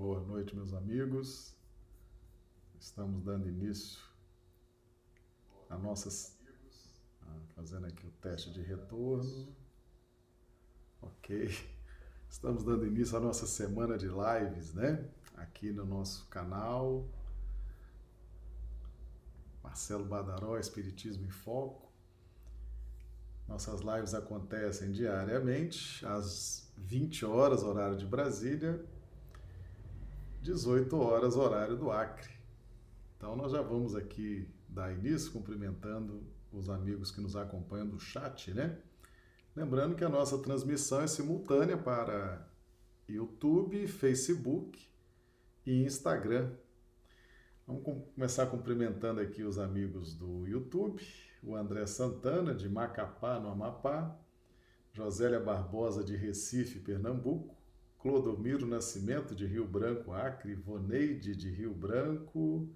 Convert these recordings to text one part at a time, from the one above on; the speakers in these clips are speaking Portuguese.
Boa noite, meus amigos. Estamos dando início a nossas. Ah, fazendo aqui o teste de retorno. Ok. Estamos dando início à nossa semana de lives, né? Aqui no nosso canal. Marcelo Badaró, Espiritismo em Foco. Nossas lives acontecem diariamente, às 20 horas, horário de Brasília, 18 horas, horário do Acre. Então, nós já vamos aqui dar início cumprimentando os amigos que nos acompanham do chat, né? Lembrando que a nossa transmissão é simultânea para YouTube, Facebook e Instagram. Vamos começar cumprimentando aqui os amigos do YouTube o André Santana, de Macapá, no Amapá, Josélia Barbosa, de Recife, Pernambuco, Clodomiro Nascimento, de Rio Branco, Acre, Voneide, de Rio Branco,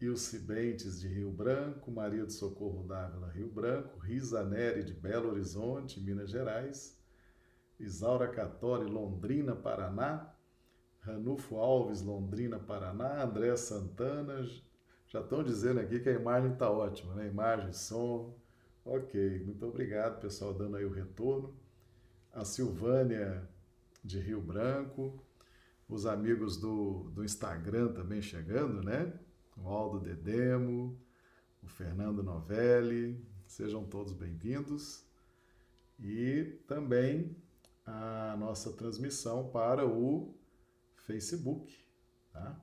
Ilse Bentes, de Rio Branco, Maria do Socorro Dávila, Rio Branco, Risa Neri, de Belo Horizonte, Minas Gerais, Isaura Catori, Londrina, Paraná, Ranulfo Alves, Londrina, Paraná, André Santana, já estão dizendo aqui que a imagem está ótima, né? Imagem, som. Ok, muito obrigado, pessoal, dando aí o retorno. A Silvânia de Rio Branco, os amigos do, do Instagram também chegando, né? O Aldo Dedemo, o Fernando Novelli, sejam todos bem-vindos. E também a nossa transmissão para o Facebook, tá?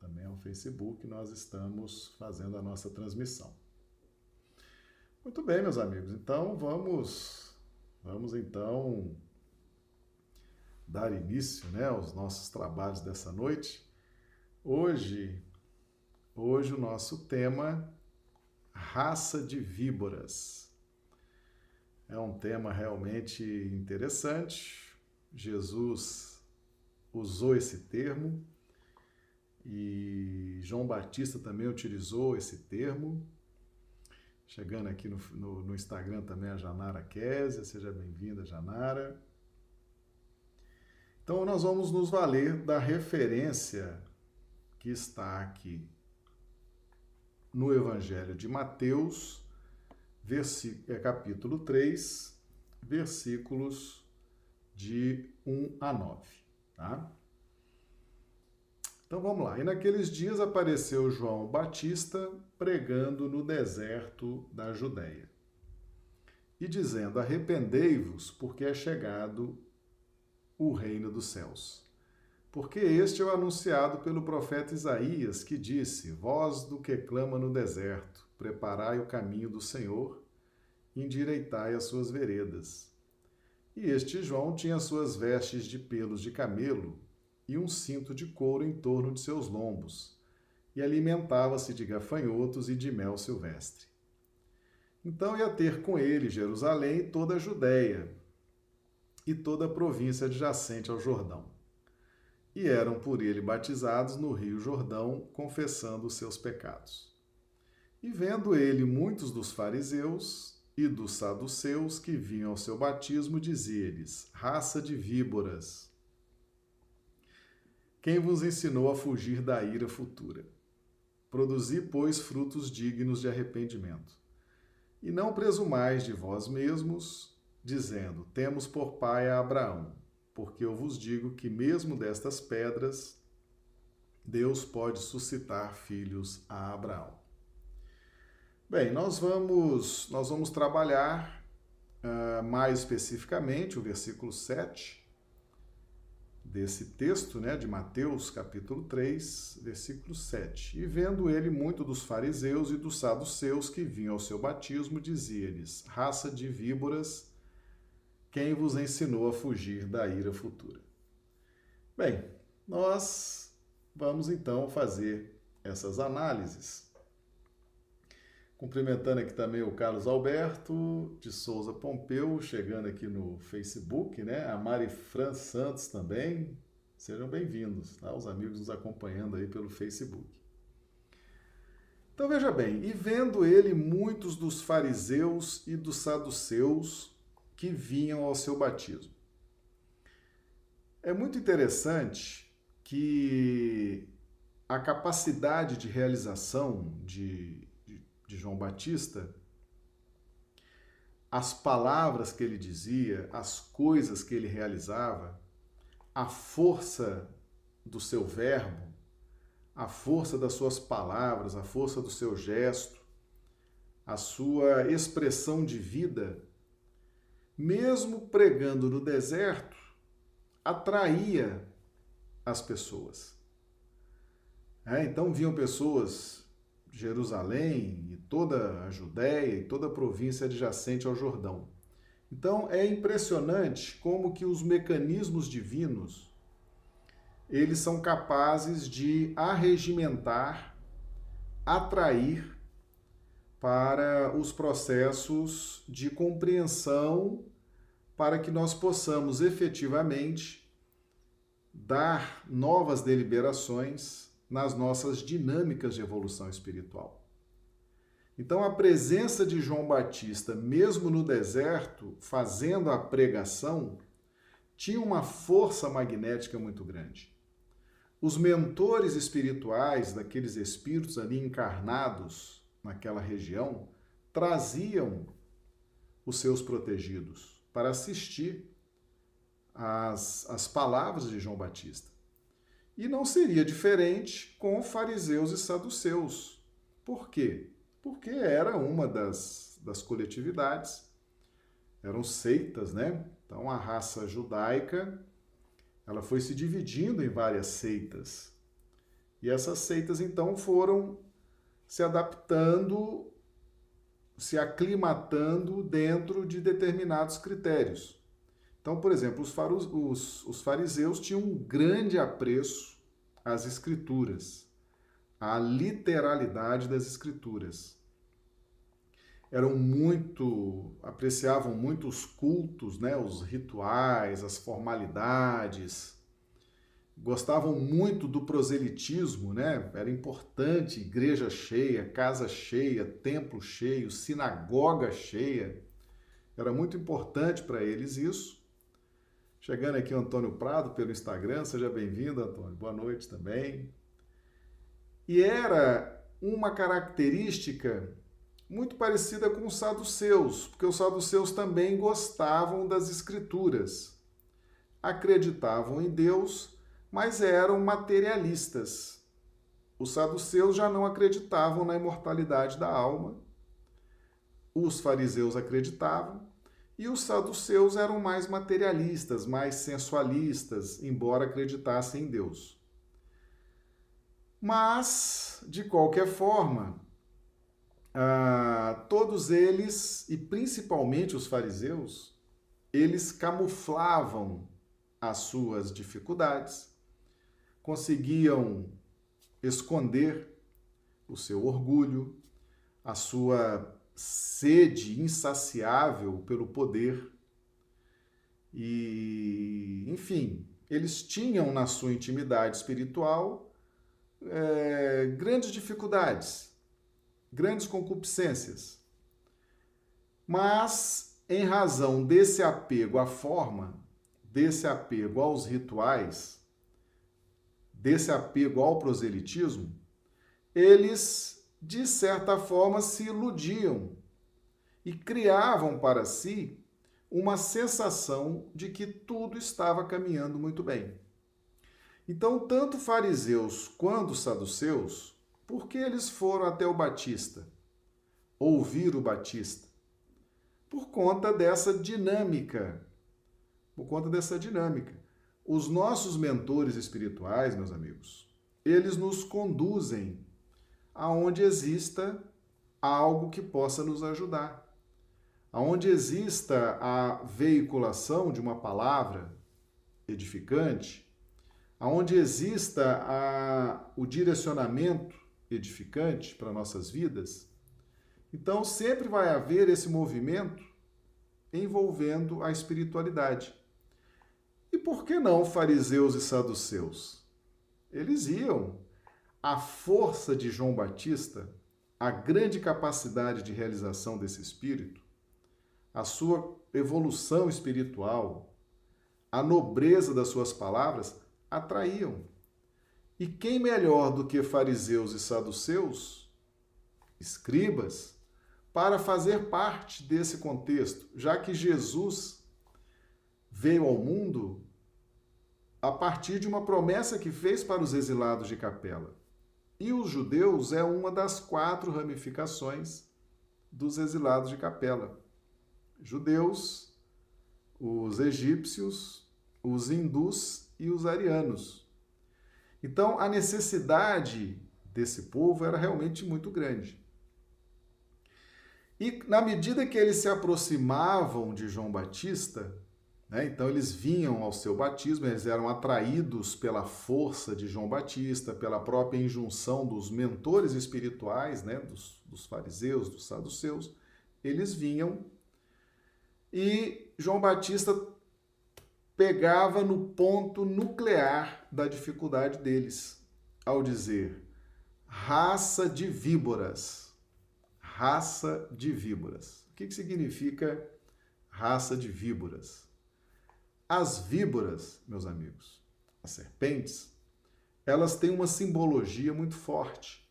também ao Facebook, nós estamos fazendo a nossa transmissão. Muito bem, meus amigos. Então vamos vamos então dar início, né, aos nossos trabalhos dessa noite. Hoje hoje o nosso tema raça de víboras. É um tema realmente interessante. Jesus usou esse termo e João Batista também utilizou esse termo. Chegando aqui no, no, no Instagram também a Janara Késia, seja bem-vinda, Janara. Então, nós vamos nos valer da referência que está aqui no Evangelho de Mateus, é, capítulo 3, versículos de 1 a 9. Tá? Então vamos lá. E naqueles dias apareceu João Batista pregando no deserto da Judéia e dizendo: Arrependei-vos, porque é chegado o reino dos céus. Porque este é o anunciado pelo profeta Isaías, que disse: Voz do que clama no deserto, preparai o caminho do Senhor, endireitai as suas veredas. E este João tinha suas vestes de pelos de camelo e um cinto de couro em torno de seus lombos, e alimentava-se de gafanhotos e de mel silvestre. Então ia ter com ele Jerusalém e toda a Judéia, e toda a província adjacente ao Jordão. E eram por ele batizados no rio Jordão, confessando os seus pecados. E vendo ele muitos dos fariseus e dos saduceus que vinham ao seu batismo, dizia-lhes: Raça de víboras, quem vos ensinou a fugir da ira futura? Produzi, pois, frutos dignos de arrependimento. E não presumais de vós mesmos, dizendo: Temos por pai a Abraão, porque eu vos digo que, mesmo destas pedras, Deus pode suscitar filhos a Abraão. Bem, nós vamos, nós vamos trabalhar uh, mais especificamente o versículo 7 desse texto, né, de Mateus, capítulo 3, versículo 7. E vendo ele muito dos fariseus e dos saduceus que vinham ao seu batismo, dizia-lhes: Raça de víboras, quem vos ensinou a fugir da ira futura? Bem, nós vamos então fazer essas análises Cumprimentando aqui também o Carlos Alberto de Souza Pompeu, chegando aqui no Facebook, né? A Mari Fran Santos também. Sejam bem-vindos, tá? Os amigos nos acompanhando aí pelo Facebook. Então veja bem, e vendo ele muitos dos fariseus e dos saduceus que vinham ao seu batismo. É muito interessante que a capacidade de realização de, de, de João Batista, as palavras que ele dizia, as coisas que ele realizava, a força do seu verbo, a força das suas palavras, a força do seu gesto, a sua expressão de vida, mesmo pregando no deserto, atraía as pessoas. É, então vinham pessoas de Jerusalém e toda a Judéia e toda a província adjacente ao Jordão. Então é impressionante como que os mecanismos divinos eles são capazes de arregimentar, atrair para os processos de compreensão para que nós possamos efetivamente dar novas deliberações nas nossas dinâmicas de evolução espiritual. Então, a presença de João Batista, mesmo no deserto, fazendo a pregação, tinha uma força magnética muito grande. Os mentores espirituais daqueles espíritos ali encarnados naquela região traziam os seus protegidos para assistir às, às palavras de João Batista. E não seria diferente com fariseus e saduceus. Por quê? Porque era uma das, das coletividades, eram seitas, né? Então a raça judaica ela foi se dividindo em várias seitas. E essas seitas então foram se adaptando, se aclimatando dentro de determinados critérios. Então, por exemplo, os, os, os fariseus tinham um grande apreço às escrituras, à literalidade das escrituras. Eram muito, apreciavam muito os cultos, né, os rituais, as formalidades. Gostavam muito do proselitismo, né? Era importante igreja cheia, casa cheia, templo cheio, sinagoga cheia. Era muito importante para eles isso. Chegando aqui o Antônio Prado pelo Instagram, seja bem-vindo, Antônio. Boa noite também. E era uma característica muito parecida com os saduceus, porque os saduceus também gostavam das escrituras. Acreditavam em Deus, mas eram materialistas. Os saduceus já não acreditavam na imortalidade da alma. Os fariseus acreditavam, e os saduceus eram mais materialistas, mais sensualistas, embora acreditassem em Deus. Mas, de qualquer forma, ah, todos eles, e principalmente os fariseus, eles camuflavam as suas dificuldades, conseguiam esconder o seu orgulho, a sua sede insaciável pelo poder. E, enfim, eles tinham na sua intimidade espiritual é, grandes dificuldades, grandes concupiscências. Mas, em razão desse apego à forma, desse apego aos rituais, desse apego ao proselitismo, eles de certa forma, se iludiam e criavam para si uma sensação de que tudo estava caminhando muito bem. Então, tanto fariseus quanto saduceus, por que eles foram até o Batista? Ouvir o Batista? Por conta dessa dinâmica. Por conta dessa dinâmica. Os nossos mentores espirituais, meus amigos, eles nos conduzem aonde exista algo que possa nos ajudar. Aonde exista a veiculação de uma palavra edificante, aonde exista a, o direcionamento edificante para nossas vidas, então sempre vai haver esse movimento envolvendo a espiritualidade. E por que não fariseus e saduceus? Eles iam a força de João Batista, a grande capacidade de realização desse espírito, a sua evolução espiritual, a nobreza das suas palavras atraíam. E quem melhor do que fariseus e saduceus, escribas, para fazer parte desse contexto, já que Jesus veio ao mundo a partir de uma promessa que fez para os exilados de Capela. E os judeus é uma das quatro ramificações dos exilados de Capela. Judeus, os egípcios, os hindus e os arianos. Então, a necessidade desse povo era realmente muito grande. E na medida que eles se aproximavam de João Batista, né, então eles vinham ao seu batismo, eles eram atraídos pela força de João Batista, pela própria injunção dos mentores espirituais, né, dos, dos fariseus, dos saduceus, eles vinham e João Batista pegava no ponto nuclear da dificuldade deles, ao dizer: raça de víboras raça de víboras. O que, que significa raça de víboras? As víboras, meus amigos, as serpentes, elas têm uma simbologia muito forte.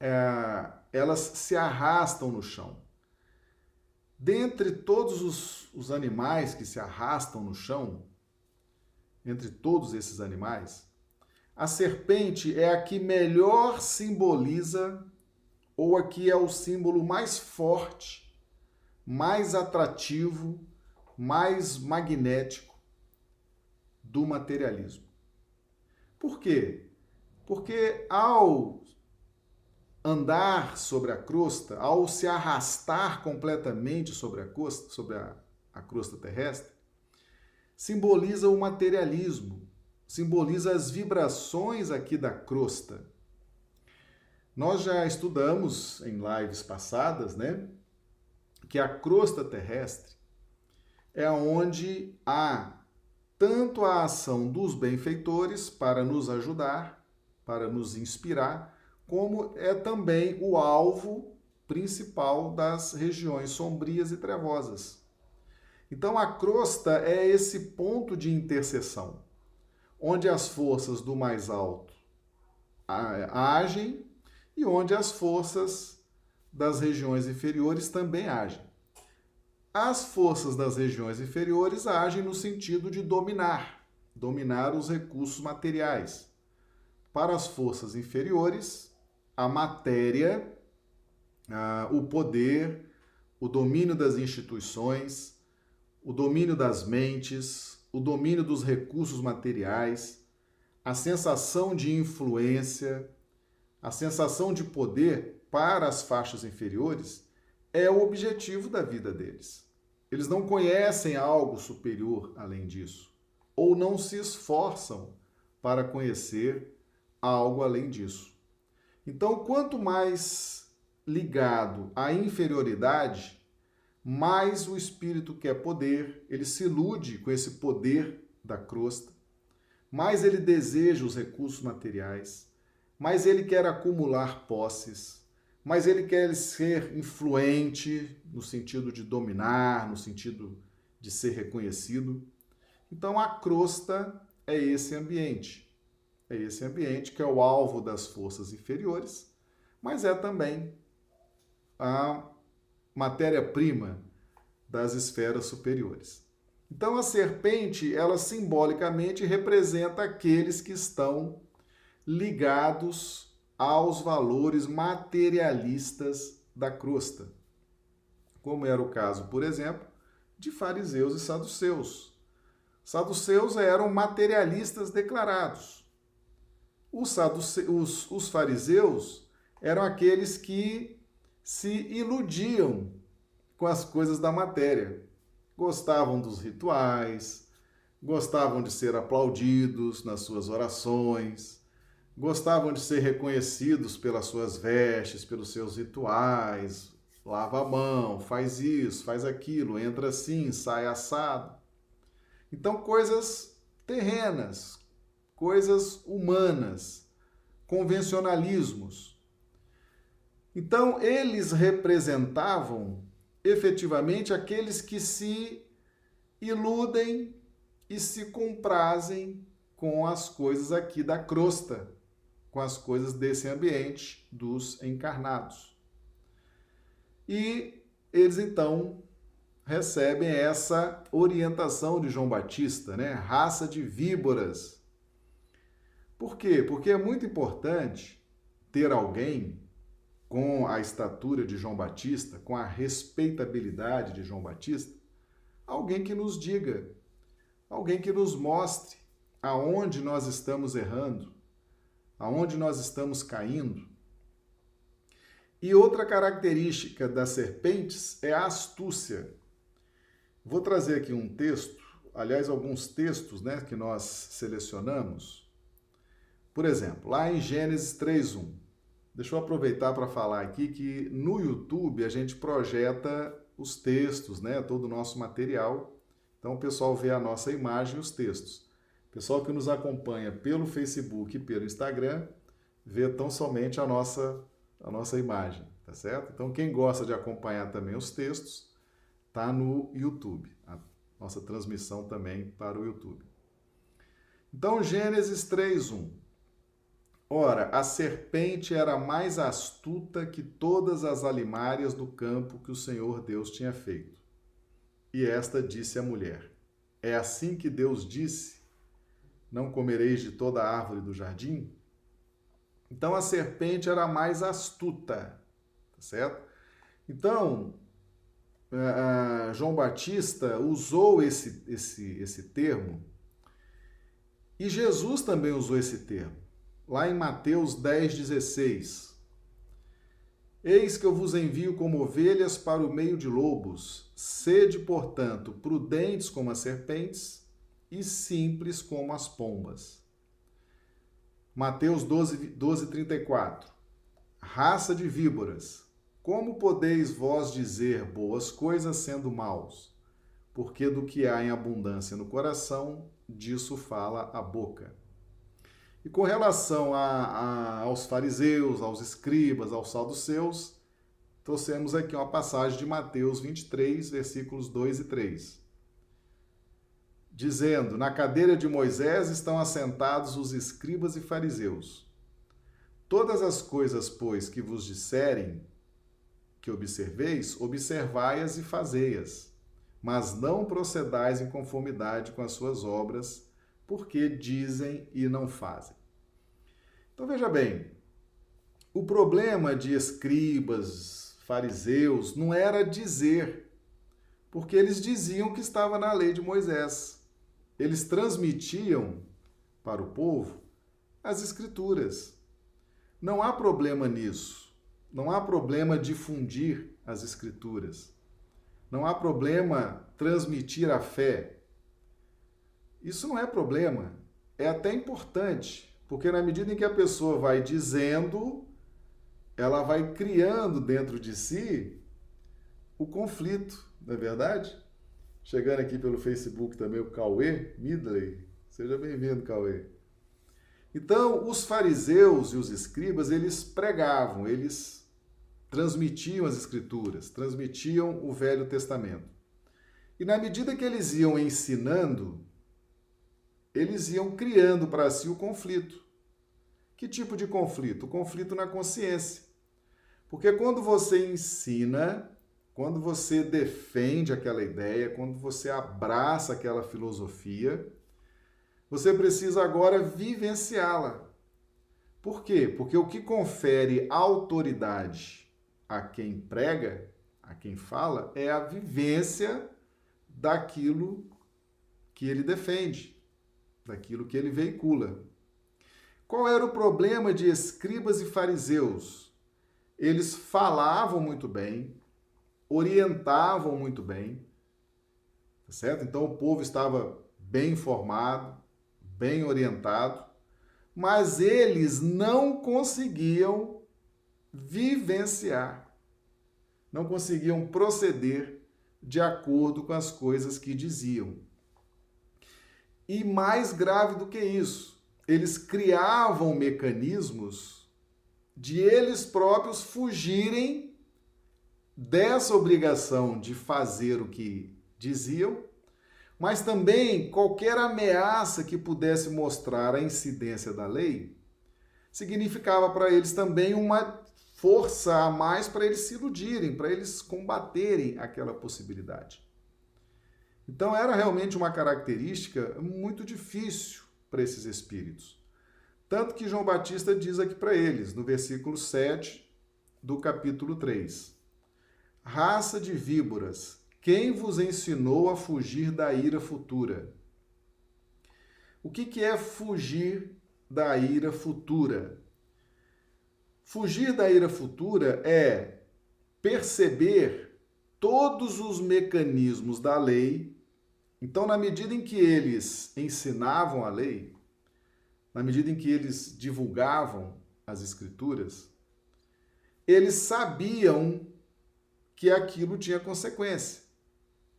É, elas se arrastam no chão. Dentre todos os, os animais que se arrastam no chão, entre todos esses animais, a serpente é a que melhor simboliza ou aqui é o símbolo mais forte, mais atrativo, mais magnético do materialismo. Por quê? Porque ao andar sobre a crosta, ao se arrastar completamente sobre a crosta, sobre a, a crosta terrestre, simboliza o materialismo, simboliza as vibrações aqui da crosta nós já estudamos em lives passadas, né, que a crosta terrestre é onde há tanto a ação dos benfeitores para nos ajudar, para nos inspirar, como é também o alvo principal das regiões sombrias e trevosas. Então a crosta é esse ponto de interseção, onde as forças do mais alto agem e onde as forças das regiões inferiores também agem. As forças das regiões inferiores agem no sentido de dominar, dominar os recursos materiais. Para as forças inferiores, a matéria, o poder, o domínio das instituições, o domínio das mentes, o domínio dos recursos materiais, a sensação de influência, a sensação de poder para as faixas inferiores é o objetivo da vida deles. Eles não conhecem algo superior além disso, ou não se esforçam para conhecer algo além disso. Então, quanto mais ligado à inferioridade, mais o espírito quer poder, ele se ilude com esse poder da crosta, mais ele deseja os recursos materiais, mas ele quer acumular posses, mas ele quer ser influente no sentido de dominar, no sentido de ser reconhecido. Então a crosta é esse ambiente. É esse ambiente que é o alvo das forças inferiores, mas é também a matéria-prima das esferas superiores. Então a serpente, ela simbolicamente representa aqueles que estão ligados aos valores materialistas da crosta, como era o caso, por exemplo, de fariseus e saduceus. Saduceus eram materialistas declarados. Os, saduce... os, os fariseus eram aqueles que se iludiam com as coisas da matéria. Gostavam dos rituais, gostavam de ser aplaudidos nas suas orações, gostavam de ser reconhecidos pelas suas vestes, pelos seus rituais, lava a mão, faz isso, faz aquilo, entra assim, sai assado. Então, coisas terrenas, coisas humanas, convencionalismos. Então, eles representavam efetivamente aqueles que se iludem e se comprazem com as coisas aqui da crosta, com as coisas desse ambiente dos encarnados. E eles então recebem essa orientação de João Batista, né? Raça de víboras. Por quê? Porque é muito importante ter alguém com a estatura de João Batista, com a respeitabilidade de João Batista, alguém que nos diga, alguém que nos mostre aonde nós estamos errando, aonde nós estamos caindo. E outra característica das serpentes é a astúcia. Vou trazer aqui um texto, aliás, alguns textos né, que nós selecionamos. Por exemplo, lá em Gênesis 3.1. Deixa eu aproveitar para falar aqui que no YouTube a gente projeta os textos, né, todo o nosso material. Então o pessoal vê a nossa imagem e os textos. Pessoal que nos acompanha pelo Facebook e pelo Instagram vê tão somente a nossa a nossa imagem, tá certo? Então quem gosta de acompanhar também os textos, tá no YouTube. A nossa transmissão também para o YouTube. Então Gênesis 3:1 Ora, a serpente era mais astuta que todas as alimárias do campo que o Senhor Deus tinha feito. E esta disse à mulher: É assim que Deus disse: Não comereis de toda a árvore do jardim? Então a serpente era mais astuta, tá certo? Então, uh, João Batista usou esse, esse, esse termo e Jesus também usou esse termo lá em Mateus 10, 16. Eis que eu vos envio como ovelhas para o meio de lobos. Sede, portanto, prudentes como as serpentes e simples como as pombas. Mateus 12, 12 34. Raça de víboras, como podeis vós dizer boas coisas sendo maus? Porque do que há em abundância no coração, disso fala a boca. E com relação a, a, aos fariseus, aos escribas, aos saduceus, trouxemos aqui uma passagem de Mateus 23, versículos 2 e 3. Dizendo: Na cadeira de Moisés estão assentados os escribas e fariseus. Todas as coisas, pois, que vos disserem que observeis, observai-as e fazei-as, mas não procedais em conformidade com as suas obras porque dizem e não fazem. Então veja bem, o problema de escribas, fariseus, não era dizer, porque eles diziam que estava na lei de Moisés. Eles transmitiam para o povo as escrituras. Não há problema nisso. Não há problema difundir as escrituras. Não há problema transmitir a fé. Isso não é problema, é até importante, porque na medida em que a pessoa vai dizendo, ela vai criando dentro de si o conflito, não é verdade? Chegando aqui pelo Facebook também o Cauê Midley. Seja bem-vindo, Cauê. Então, os fariseus e os escribas, eles pregavam, eles transmitiam as escrituras, transmitiam o Velho Testamento. E na medida que eles iam ensinando, eles iam criando para si o conflito. Que tipo de conflito? O conflito na consciência. Porque quando você ensina, quando você defende aquela ideia, quando você abraça aquela filosofia, você precisa agora vivenciá-la. Por quê? Porque o que confere autoridade a quem prega, a quem fala, é a vivência daquilo que ele defende daquilo que ele veicula. Qual era o problema de escribas e fariseus? Eles falavam muito bem, orientavam muito bem, tá certo? Então o povo estava bem informado, bem orientado, mas eles não conseguiam vivenciar, não conseguiam proceder de acordo com as coisas que diziam. E mais grave do que isso, eles criavam mecanismos de eles próprios fugirem dessa obrigação de fazer o que diziam, mas também qualquer ameaça que pudesse mostrar a incidência da lei, significava para eles também uma força a mais para eles se iludirem, para eles combaterem aquela possibilidade. Então era realmente uma característica muito difícil para esses espíritos. Tanto que João Batista diz aqui para eles, no versículo 7 do capítulo 3: Raça de víboras, quem vos ensinou a fugir da ira futura? O que, que é fugir da ira futura? Fugir da ira futura é perceber todos os mecanismos da lei. Então, na medida em que eles ensinavam a lei, na medida em que eles divulgavam as escrituras, eles sabiam que aquilo tinha consequência.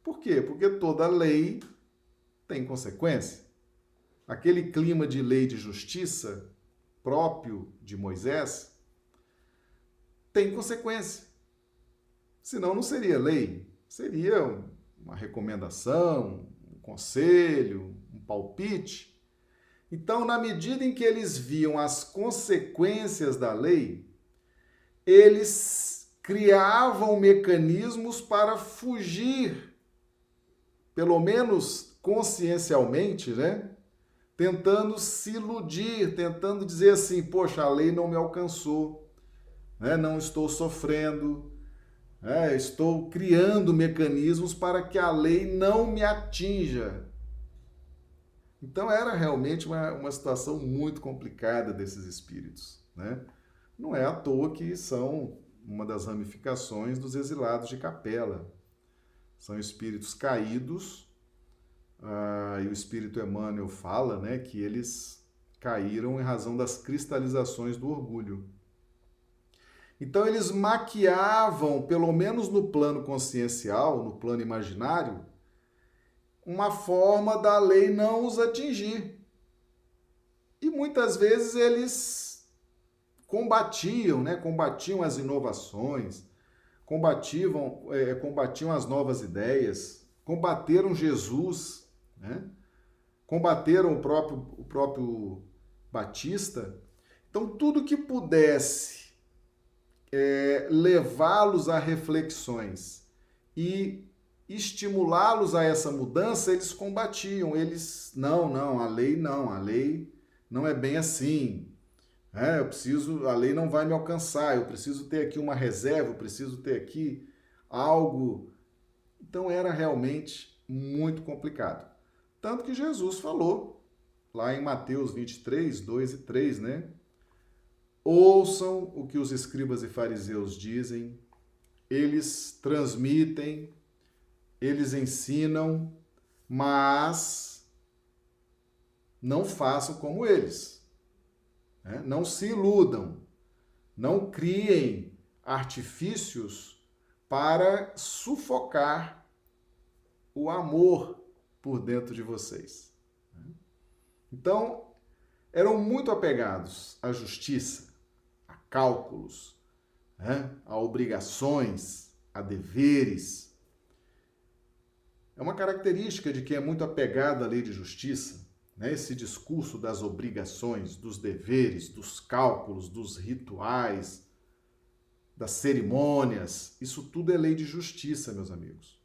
Por quê? Porque toda lei tem consequência. Aquele clima de lei de justiça próprio de Moisés tem consequência. Senão não seria lei, seria uma recomendação, um conselho, um palpite. Então, na medida em que eles viam as consequências da lei, eles criavam mecanismos para fugir pelo menos consciencialmente, né? Tentando se iludir, tentando dizer assim: poxa, a lei não me alcançou, né? não estou sofrendo, né? estou criando mecanismos para que a lei não me atinja. Então era realmente uma, uma situação muito complicada desses espíritos. Né? Não é à toa que são uma das ramificações dos exilados de capela. São espíritos caídos, ah, e o espírito Emmanuel fala né, que eles caíram em razão das cristalizações do orgulho. Então eles maquiavam, pelo menos no plano consciencial, no plano imaginário, uma forma da lei não os atingir. E muitas vezes eles combatiam, né? combatiam as inovações, combatiam, é, combatiam as novas ideias, combateram Jesus, né? combateram o próprio, o próprio Batista. Então, tudo que pudesse é, levá-los a reflexões e estimulá-los a essa mudança, eles combatiam. Eles, não, não, a lei não, a lei não é bem assim. É, eu preciso, a lei não vai me alcançar, eu preciso ter aqui uma reserva, eu preciso ter aqui algo. Então era realmente muito complicado. Tanto que Jesus falou lá em Mateus 23, 2 e 3, né? Ouçam o que os escribas e fariseus dizem, eles transmitem, eles ensinam, mas não façam como eles. Né? Não se iludam, não criem artifícios para sufocar o amor por dentro de vocês. Então, eram muito apegados à justiça, a cálculos, né? a obrigações, a deveres. É uma característica de quem é muito apegado à lei de justiça né, esse discurso das obrigações, dos deveres, dos cálculos, dos rituais, das cerimônias, isso tudo é lei de justiça, meus amigos.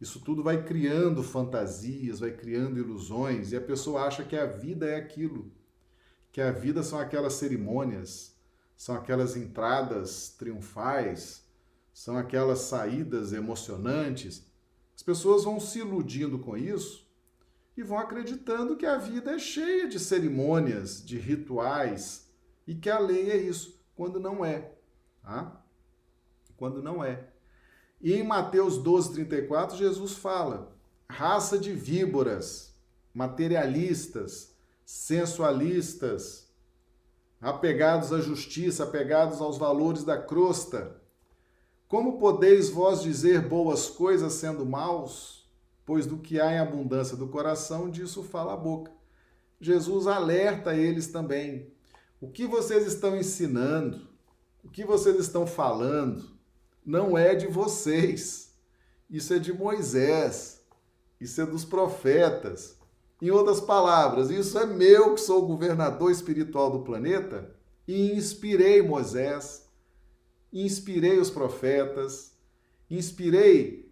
Isso tudo vai criando fantasias, vai criando ilusões, e a pessoa acha que a vida é aquilo, que a vida são aquelas cerimônias, são aquelas entradas triunfais, são aquelas saídas emocionantes. As pessoas vão se iludindo com isso e vão acreditando que a vida é cheia de cerimônias, de rituais e que a lei é isso, quando não é. Tá? Quando não é. E em Mateus 12, 34, Jesus fala: raça de víboras, materialistas, sensualistas, apegados à justiça, apegados aos valores da crosta. Como podeis vós dizer boas coisas sendo maus? Pois do que há em abundância do coração, disso fala a boca. Jesus alerta eles também. O que vocês estão ensinando, o que vocês estão falando, não é de vocês. Isso é de Moisés. isso é dos profetas. Em outras palavras, isso é meu que sou o governador espiritual do planeta e inspirei Moisés, inspirei os profetas, inspirei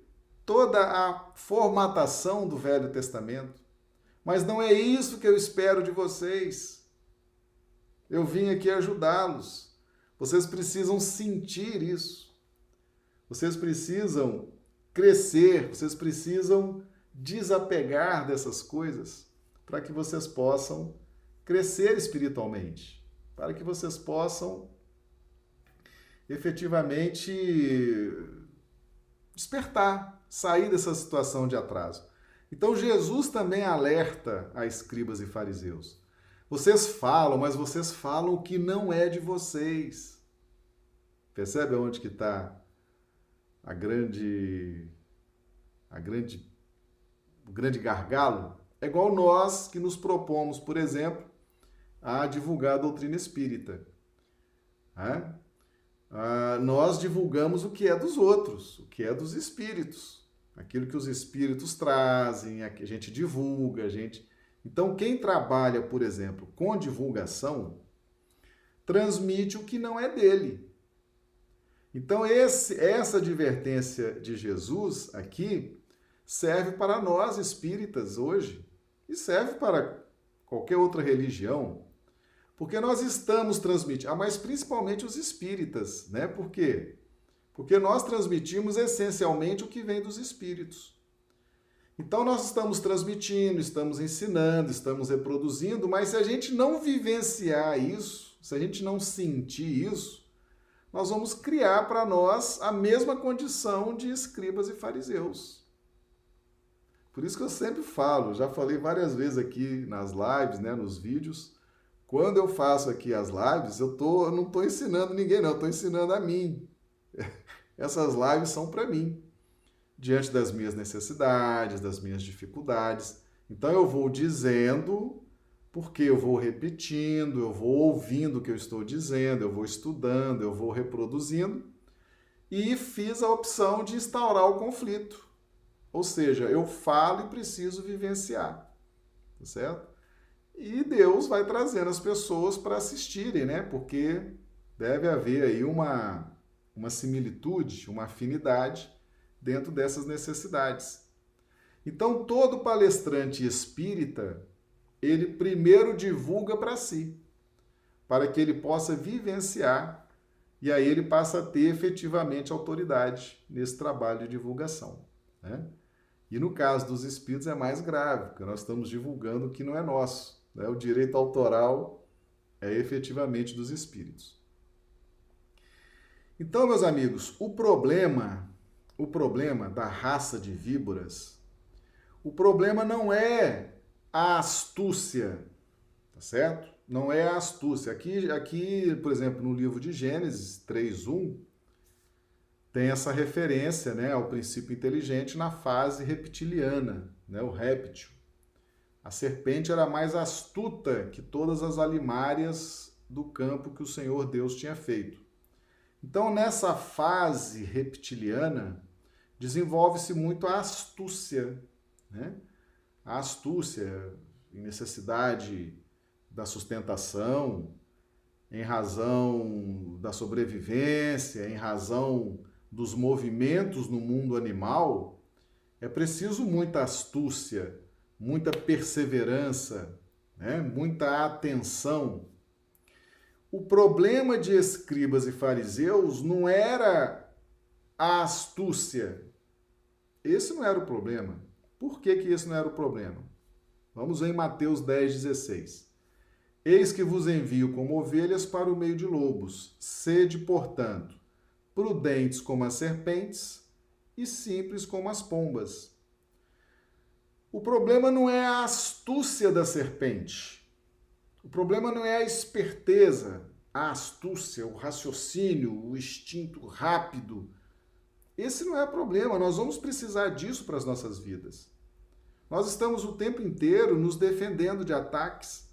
toda a formatação do Velho Testamento. Mas não é isso que eu espero de vocês. Eu vim aqui ajudá-los. Vocês precisam sentir isso. Vocês precisam crescer, vocês precisam desapegar dessas coisas para que vocês possam crescer espiritualmente, para que vocês possam efetivamente despertar, sair dessa situação de atraso. Então Jesus também alerta a escribas e fariseus. Vocês falam, mas vocês falam o que não é de vocês. Percebe onde que está a grande a grande o grande gargalo, é igual nós que nos propomos, por exemplo, a divulgar a doutrina espírita. É? Ah, nós divulgamos o que é dos outros, o que é dos espíritos, aquilo que os espíritos trazem, a gente divulga, a gente. Então, quem trabalha, por exemplo, com divulgação, transmite o que não é dele. Então, esse, essa advertência de Jesus aqui serve para nós espíritas hoje e serve para qualquer outra religião, porque nós estamos transmitindo, ah, mas principalmente os espíritas, né? Por quê? Porque nós transmitimos essencialmente o que vem dos espíritos. Então nós estamos transmitindo, estamos ensinando, estamos reproduzindo, mas se a gente não vivenciar isso, se a gente não sentir isso, nós vamos criar para nós a mesma condição de escribas e fariseus. Por isso que eu sempre falo, já falei várias vezes aqui nas lives, né, nos vídeos, quando eu faço aqui as lives, eu, tô, eu não estou ensinando ninguém, não, estou ensinando a mim. Essas lives são para mim, diante das minhas necessidades, das minhas dificuldades. Então eu vou dizendo, porque eu vou repetindo, eu vou ouvindo o que eu estou dizendo, eu vou estudando, eu vou reproduzindo, e fiz a opção de instaurar o conflito. Ou seja, eu falo e preciso vivenciar, tá certo? E Deus vai trazendo as pessoas para assistirem, né? Porque deve haver aí uma, uma similitude, uma afinidade dentro dessas necessidades. Então, todo palestrante espírita, ele primeiro divulga para si, para que ele possa vivenciar e aí ele passa a ter efetivamente autoridade nesse trabalho de divulgação. Né? E no caso dos espíritos é mais grave, porque nós estamos divulgando o que não é nosso. Né? O direito autoral é efetivamente dos espíritos. Então, meus amigos, o problema, o problema da raça de víboras, o problema não é a astúcia, tá certo? Não é a astúcia. Aqui, aqui, por exemplo, no livro de Gênesis 3:1, tem essa referência né, ao princípio inteligente na fase reptiliana, né, o réptil. A serpente era mais astuta que todas as alimárias do campo que o Senhor Deus tinha feito. Então, nessa fase reptiliana, desenvolve-se muito a astúcia, né? A astúcia em necessidade da sustentação, em razão da sobrevivência, em razão dos movimentos no mundo animal, é preciso muita astúcia, muita perseverança, né? muita atenção. O problema de escribas e fariseus não era a astúcia. Esse não era o problema. Por que, que esse não era o problema? Vamos ver em Mateus 10, 16. Eis que vos envio como ovelhas para o meio de lobos. Sede, portanto, prudentes como as serpentes e simples como as pombas. O problema não é a astúcia da serpente. O problema não é a esperteza, a astúcia, o raciocínio, o instinto rápido. Esse não é o problema. Nós vamos precisar disso para as nossas vidas. Nós estamos o tempo inteiro nos defendendo de ataques.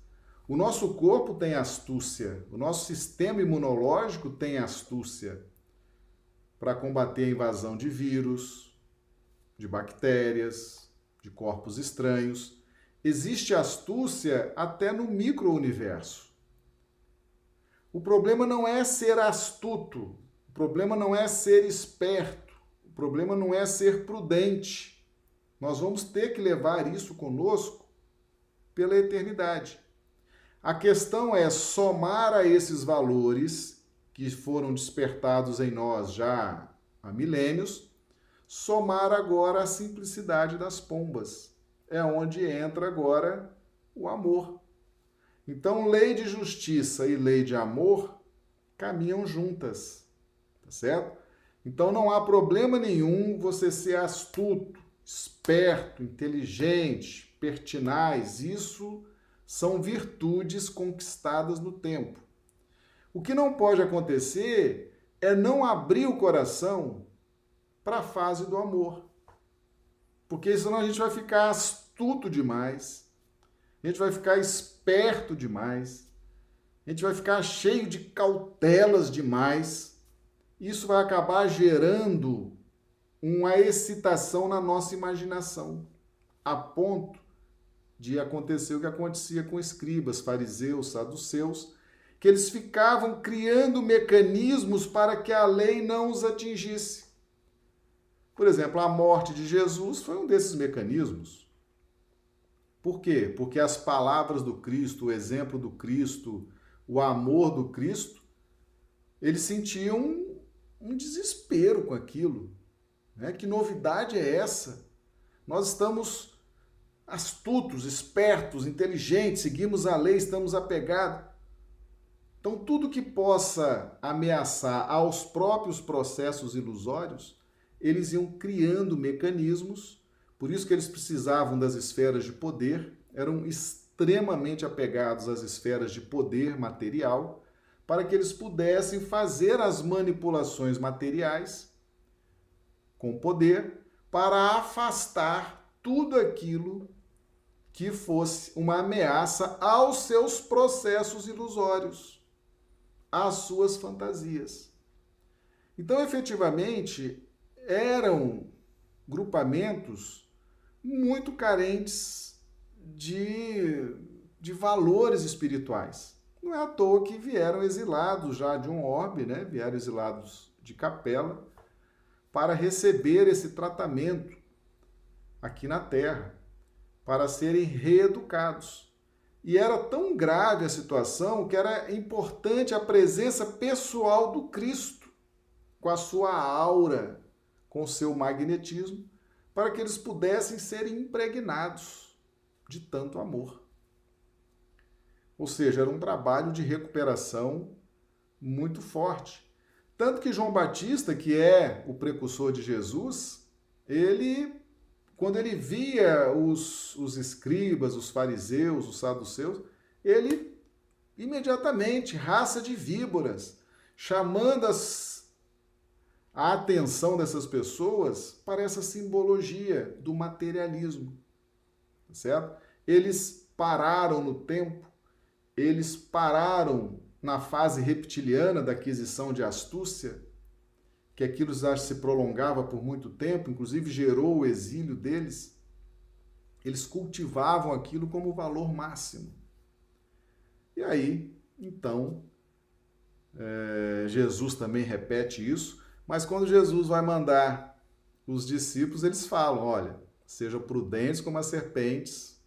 O nosso corpo tem astúcia, o nosso sistema imunológico tem astúcia para combater a invasão de vírus, de bactérias, de corpos estranhos. Existe astúcia até no micro-universo. O problema não é ser astuto, o problema não é ser esperto, o problema não é ser prudente. Nós vamos ter que levar isso conosco pela eternidade. A questão é somar a esses valores que foram despertados em nós já há milênios, somar agora a simplicidade das pombas. É onde entra agora o amor. Então, lei de justiça e lei de amor caminham juntas, tá certo? Então não há problema nenhum você ser astuto, esperto, inteligente, pertinaz. Isso são virtudes conquistadas no tempo. O que não pode acontecer é não abrir o coração para a fase do amor. Porque senão a gente vai ficar astuto demais, a gente vai ficar esperto demais, a gente vai ficar cheio de cautelas demais. Isso vai acabar gerando uma excitação na nossa imaginação, a ponto de acontecer o que acontecia com escribas, fariseus, saduceus, que eles ficavam criando mecanismos para que a lei não os atingisse. Por exemplo, a morte de Jesus foi um desses mecanismos. Por quê? Porque as palavras do Cristo, o exemplo do Cristo, o amor do Cristo, eles sentiam um, um desespero com aquilo. Né? Que novidade é essa? Nós estamos astutos, espertos, inteligentes, seguimos a lei, estamos apegados. Então, tudo que possa ameaçar aos próprios processos ilusórios, eles iam criando mecanismos, por isso que eles precisavam das esferas de poder, eram extremamente apegados às esferas de poder material, para que eles pudessem fazer as manipulações materiais com poder para afastar tudo aquilo que fosse uma ameaça aos seus processos ilusórios, às suas fantasias. Então, efetivamente, eram grupamentos muito carentes de, de valores espirituais. Não é à toa que vieram exilados já de um orbe, né? vieram exilados de capela, para receber esse tratamento aqui na Terra para serem reeducados. E era tão grave a situação que era importante a presença pessoal do Cristo, com a sua aura, com o seu magnetismo, para que eles pudessem ser impregnados de tanto amor. Ou seja, era um trabalho de recuperação muito forte. Tanto que João Batista, que é o precursor de Jesus, ele quando ele via os, os escribas, os fariseus, os saduceus, ele imediatamente, raça de víboras, chamando as, a atenção dessas pessoas para essa simbologia do materialismo. Tá certo? Eles pararam no tempo, eles pararam na fase reptiliana da aquisição de astúcia que aquilo já se prolongava por muito tempo, inclusive gerou o exílio deles, eles cultivavam aquilo como valor máximo. E aí, então, é, Jesus também repete isso, mas quando Jesus vai mandar os discípulos, eles falam: olha, sejam prudentes como as serpentes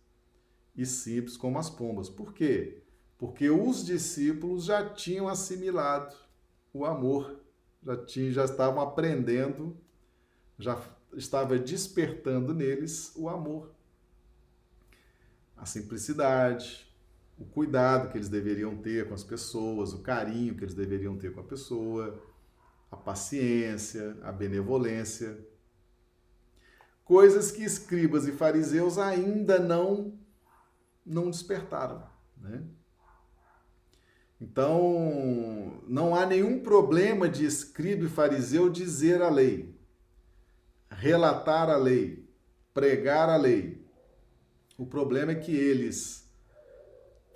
e simples como as pombas. Por quê? Porque os discípulos já tinham assimilado o amor já, tinha, já estavam aprendendo, já estava despertando neles o amor, a simplicidade, o cuidado que eles deveriam ter com as pessoas, o carinho que eles deveriam ter com a pessoa, a paciência, a benevolência. Coisas que escribas e fariseus ainda não não despertaram, né? Então, não há nenhum problema de escriba e fariseu dizer a lei, relatar a lei, pregar a lei. O problema é que eles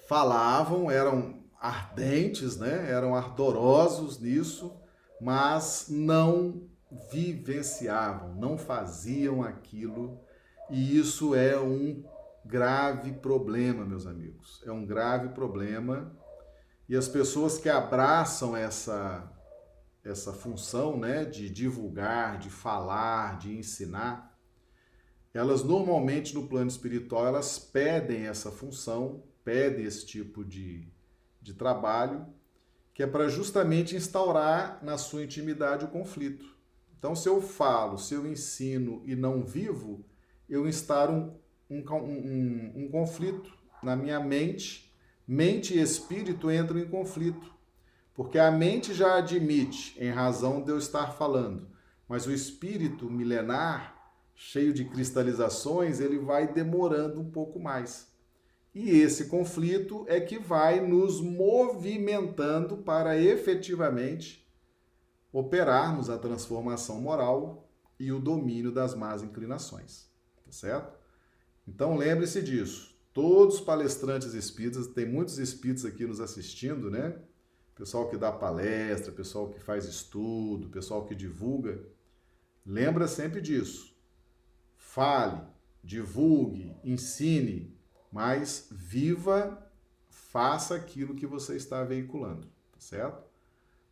falavam, eram ardentes, né? eram ardorosos nisso, mas não vivenciavam, não faziam aquilo E isso é um grave problema, meus amigos. É um grave problema. E as pessoas que abraçam essa essa função, né, de divulgar, de falar, de ensinar, elas normalmente no plano espiritual elas pedem essa função, pedem esse tipo de, de trabalho, que é para justamente instaurar na sua intimidade o conflito. Então, se eu falo, se eu ensino e não vivo, eu instauro um, um, um, um conflito na minha mente. Mente e espírito entram em conflito. Porque a mente já admite, em razão de eu estar falando, mas o espírito milenar, cheio de cristalizações, ele vai demorando um pouco mais. E esse conflito é que vai nos movimentando para efetivamente operarmos a transformação moral e o domínio das más inclinações, tá certo? Então lembre-se disso. Todos os palestrantes espíritas, tem muitos espíritos aqui nos assistindo, né? Pessoal que dá palestra, pessoal que faz estudo, pessoal que divulga, lembra sempre disso. Fale, divulgue, ensine, mas viva, faça aquilo que você está veiculando, tá certo?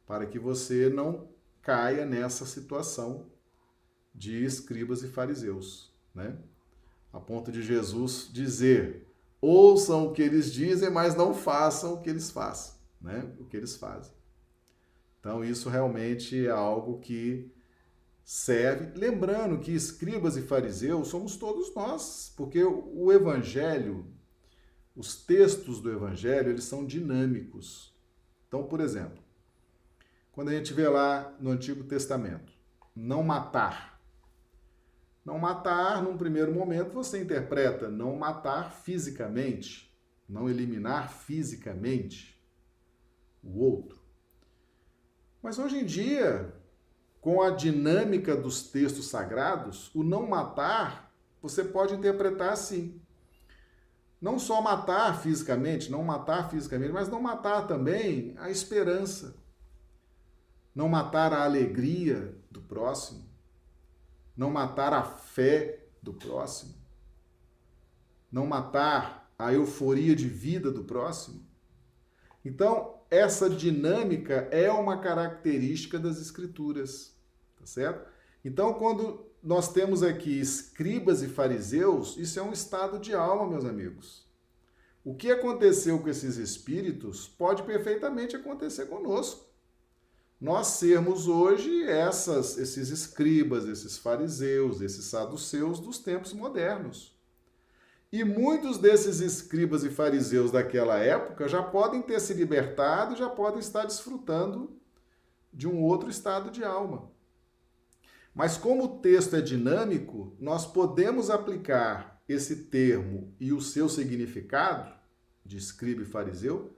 Para que você não caia nessa situação de escribas e fariseus, né? a ponto de Jesus dizer: ouçam o que eles dizem, mas não façam o que eles façam, né? O que eles fazem. Então, isso realmente é algo que serve. Lembrando que escribas e fariseus somos todos nós, porque o evangelho, os textos do evangelho, eles são dinâmicos. Então, por exemplo, quando a gente vê lá no Antigo Testamento, não matar, não matar, num primeiro momento, você interpreta não matar fisicamente, não eliminar fisicamente o outro. Mas hoje em dia, com a dinâmica dos textos sagrados, o não matar você pode interpretar assim. Não só matar fisicamente, não matar fisicamente, mas não matar também a esperança. Não matar a alegria do próximo não matar a fé do próximo, não matar a euforia de vida do próximo. Então, essa dinâmica é uma característica das escrituras, tá certo? Então, quando nós temos aqui escribas e fariseus, isso é um estado de alma, meus amigos. O que aconteceu com esses espíritos pode perfeitamente acontecer conosco nós sermos hoje essas, esses escribas, esses fariseus, esses saduceus dos tempos modernos. E muitos desses escribas e fariseus daquela época já podem ter se libertado já podem estar desfrutando de um outro estado de alma. Mas como o texto é dinâmico, nós podemos aplicar esse termo e o seu significado de escriba e fariseu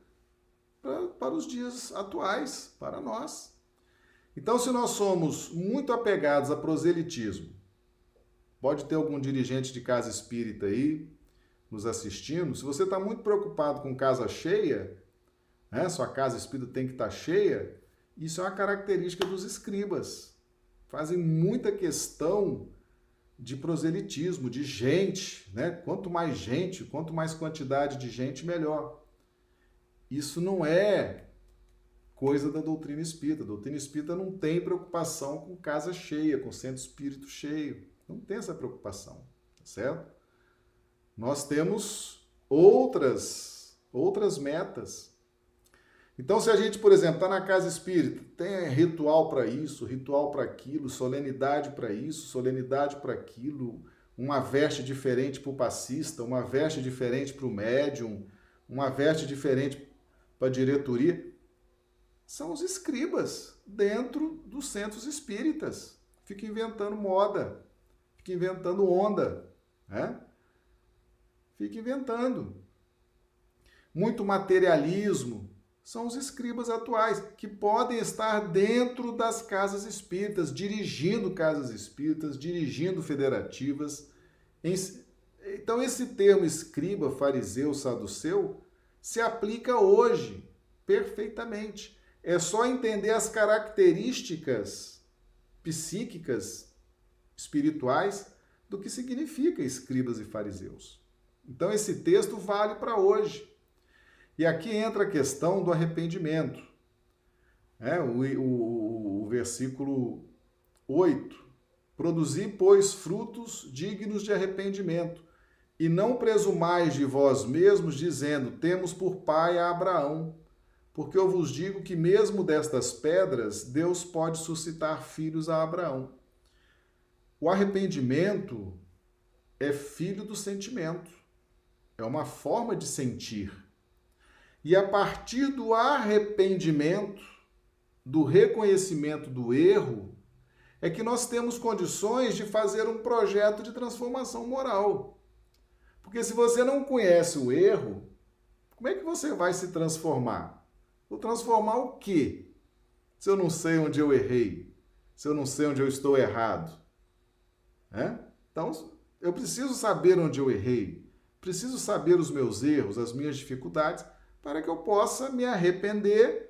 para os dias atuais, para nós. Então, se nós somos muito apegados a proselitismo, pode ter algum dirigente de casa espírita aí nos assistindo. Se você está muito preocupado com casa cheia, né, sua casa espírita tem que estar tá cheia, isso é uma característica dos escribas. Fazem muita questão de proselitismo, de gente, né? Quanto mais gente, quanto mais quantidade de gente, melhor. Isso não é coisa da doutrina espírita. A doutrina espírita não tem preocupação com casa cheia, com centro espírito cheio. Não tem essa preocupação, tá certo? Nós temos outras outras metas. Então, se a gente, por exemplo, está na casa espírita, tem ritual para isso, ritual para aquilo, solenidade para isso, solenidade para aquilo, uma veste diferente para o passista, uma veste diferente para o médium, uma veste diferente para a diretoria, são os escribas dentro dos centros espíritas. Fica inventando moda, fica inventando onda, né? Fica inventando. Muito materialismo são os escribas atuais, que podem estar dentro das casas espíritas, dirigindo casas espíritas, dirigindo federativas. Então, esse termo escriba, fariseu, saduceu, se aplica hoje perfeitamente. É só entender as características psíquicas, espirituais do que significa escribas e fariseus. Então, esse texto vale para hoje. E aqui entra a questão do arrependimento. É, o, o, o versículo 8. Produzi, pois, frutos dignos de arrependimento, e não presumais de vós mesmos, dizendo: Temos por pai a Abraão. Porque eu vos digo que, mesmo destas pedras, Deus pode suscitar filhos a Abraão. O arrependimento é filho do sentimento, é uma forma de sentir. E a partir do arrependimento, do reconhecimento do erro, é que nós temos condições de fazer um projeto de transformação moral. Porque se você não conhece o erro, como é que você vai se transformar? Vou transformar o quê? Se eu não sei onde eu errei, se eu não sei onde eu estou errado. É? Então, eu preciso saber onde eu errei, preciso saber os meus erros, as minhas dificuldades, para que eu possa me arrepender